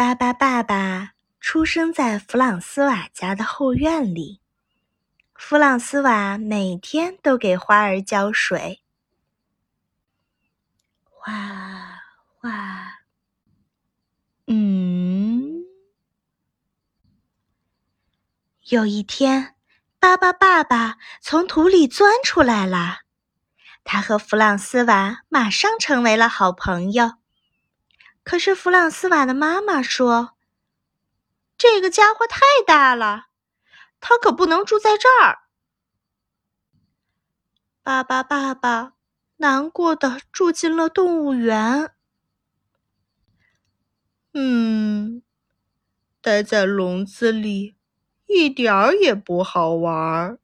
巴巴爸爸出生在弗朗斯瓦家的后院里。弗朗斯瓦每天都给花儿浇水，哗哗。嗯，有一天，巴巴爸爸从土里钻出来了，他和弗朗斯瓦马上成为了好朋友。可是弗朗斯瓦的妈妈说：“这个家伙太大了，他可不能住在这儿。”爸爸爸爸难过的住进了动物园。嗯，待在笼子里一点儿也不好玩儿。